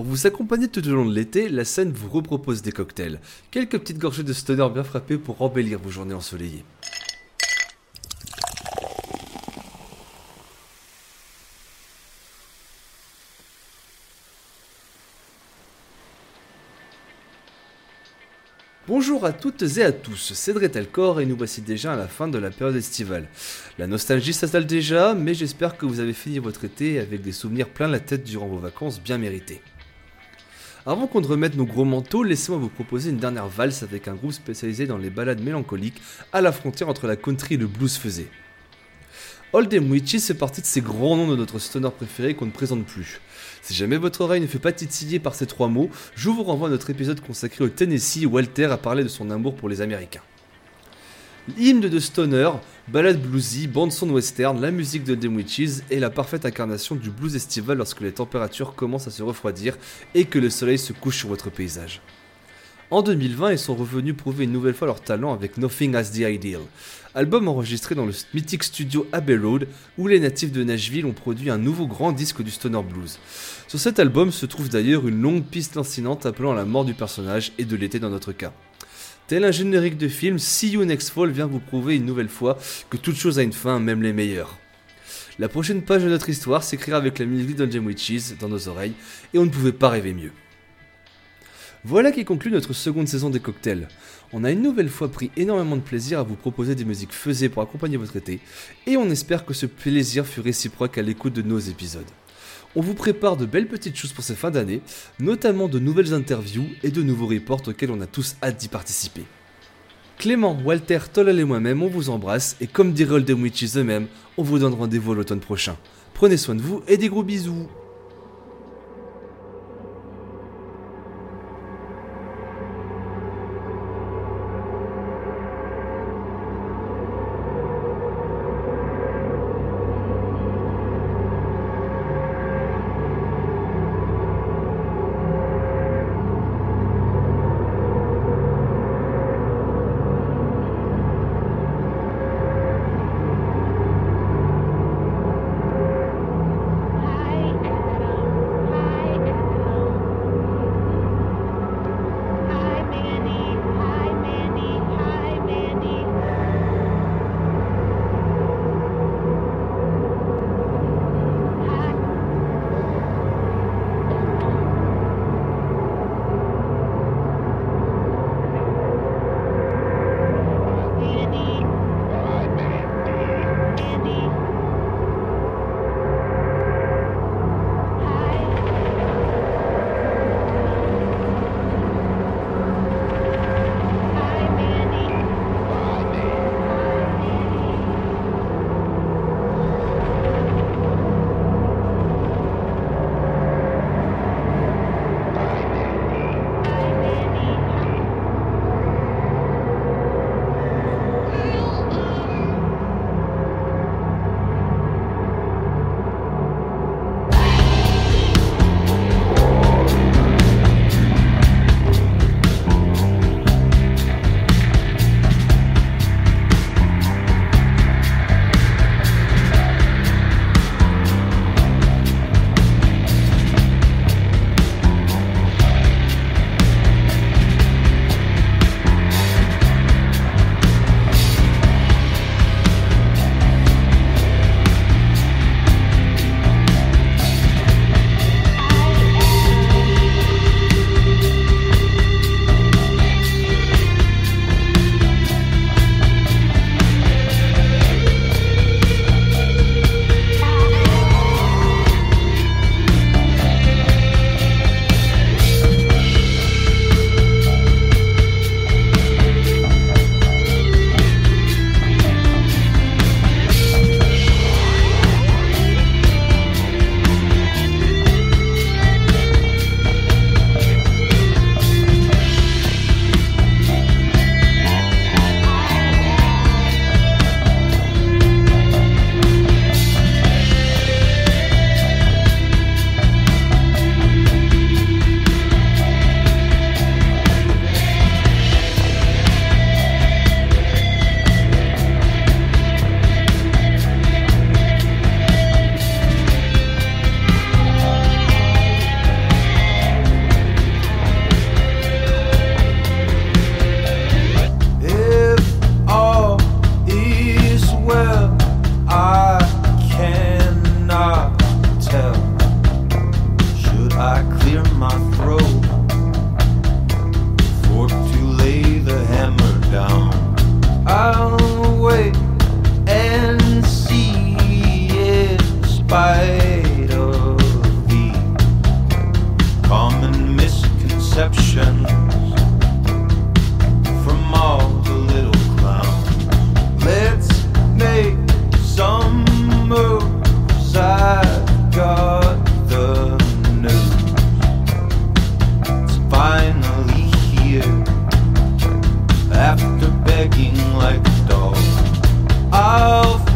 Pour vous accompagner tout au long de l'été, la scène vous repropose des cocktails. Quelques petites gorgées de stoner bien frappées pour embellir vos journées ensoleillées. Bonjour à toutes et à tous, c'est Dretelcor et nous voici déjà à la fin de la période estivale. La nostalgie s'installe déjà, mais j'espère que vous avez fini votre été avec des souvenirs plein la tête durant vos vacances bien méritées. Avant qu'on ne remette nos gros manteaux, laissez-moi vous proposer une dernière valse avec un groupe spécialisé dans les balades mélancoliques à la frontière entre la country et le blues faisé. Oldham Witches fait partie de ces grands noms de notre stoner préféré qu'on ne présente plus. Si jamais votre oreille ne fait pas titiller par ces trois mots, je vous renvoie à notre épisode consacré au Tennessee où Walter a parlé de son amour pour les Américains. Hymne de stoner, ballade bluesy, bande son western, la musique de The Witches est la parfaite incarnation du blues estival lorsque les températures commencent à se refroidir et que le soleil se couche sur votre paysage. En 2020, ils sont revenus prouver une nouvelle fois leur talent avec Nothing As the Ideal, album enregistré dans le mythique studio Abbey Road où les natifs de Nashville ont produit un nouveau grand disque du stoner blues. Sur cet album se trouve d'ailleurs une longue piste lancinante appelant la mort du personnage et de l'été dans notre cas. Tel un générique de film, See You Next Fall vient vous prouver une nouvelle fois que toute chose a une fin, même les meilleures. La prochaine page de notre histoire s'écrira avec la musique de Dungeon Witches dans nos oreilles, et on ne pouvait pas rêver mieux. Voilà qui conclut notre seconde saison des cocktails. On a une nouvelle fois pris énormément de plaisir à vous proposer des musiques faisées pour accompagner votre été, et on espère que ce plaisir fut réciproque à l'écoute de nos épisodes. On vous prépare de belles petites choses pour ces fins d'année, notamment de nouvelles interviews et de nouveaux reports auxquels on a tous hâte d'y participer. Clément, Walter, Tolal et moi-même, on vous embrasse, et comme dirait Oldham Witches eux-mêmes, on vous donne rendez-vous l'automne prochain. Prenez soin de vous et des gros bisous spite of the common misconceptions from all the little clowns. Let's make some moves. I've got the news. It's finally here after begging like a dog. I'll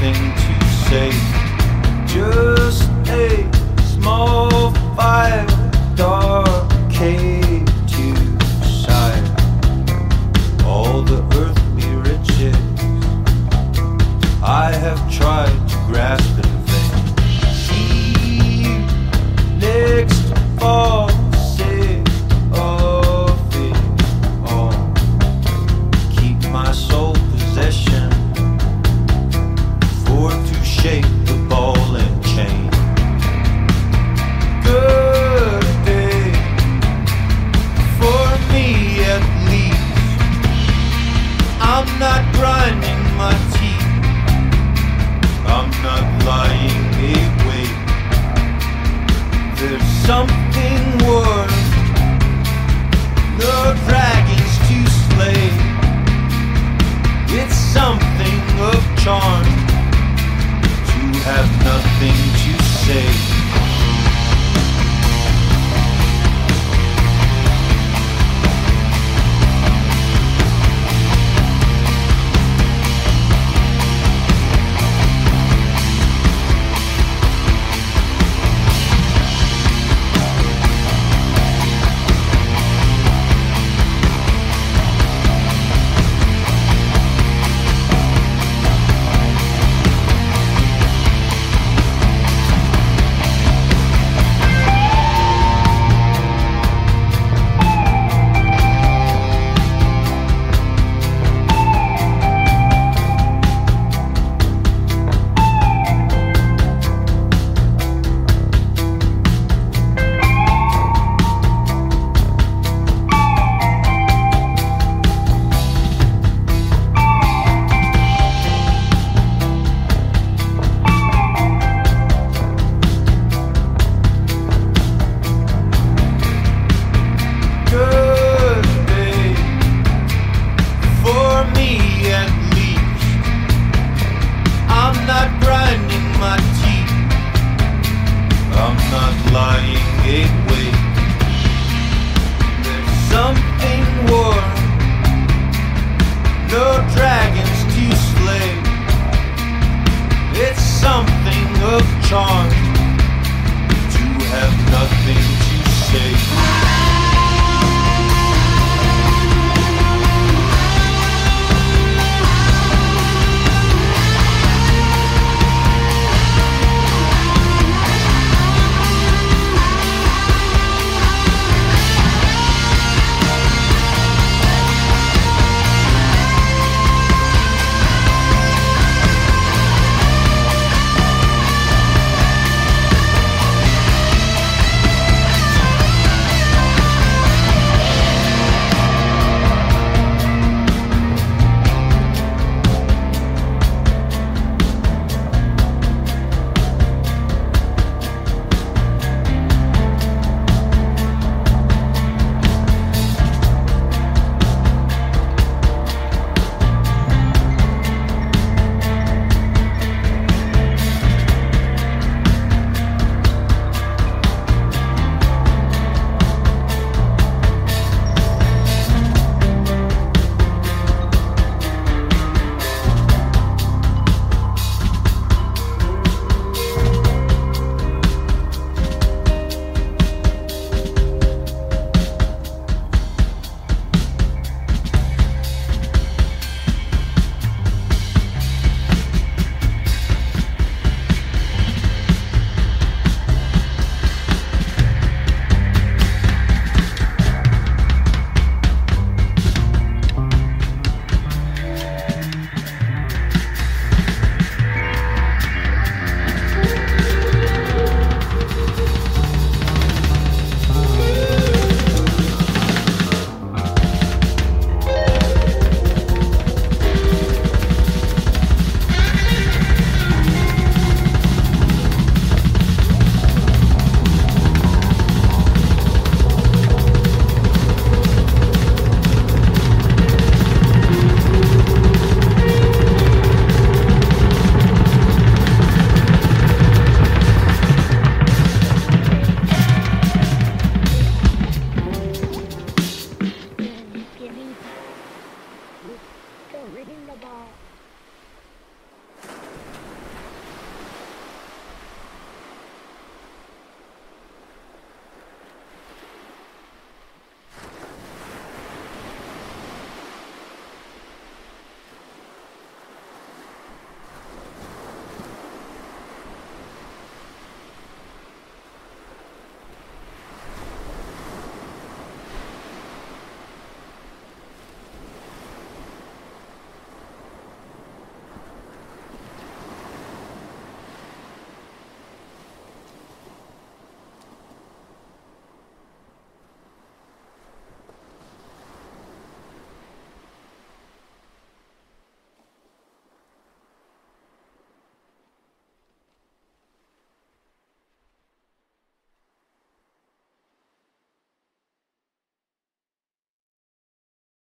nothing to say. Just a small